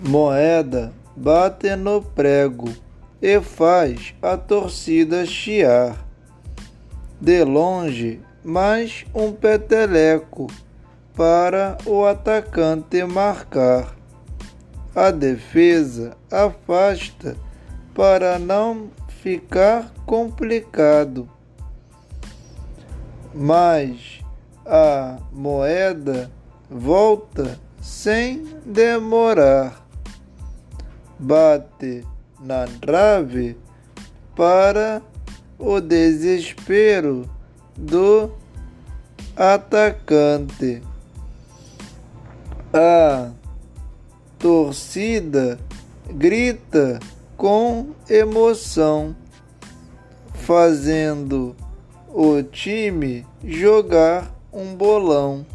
Moeda bate no prego e faz a torcida chiar. De longe, mais um peteleco para o atacante marcar. A defesa afasta para não ficar complicado. Mas a moeda volta sem demorar. Bate na trave para o desespero do atacante. A torcida grita com emoção, fazendo o time jogar um bolão.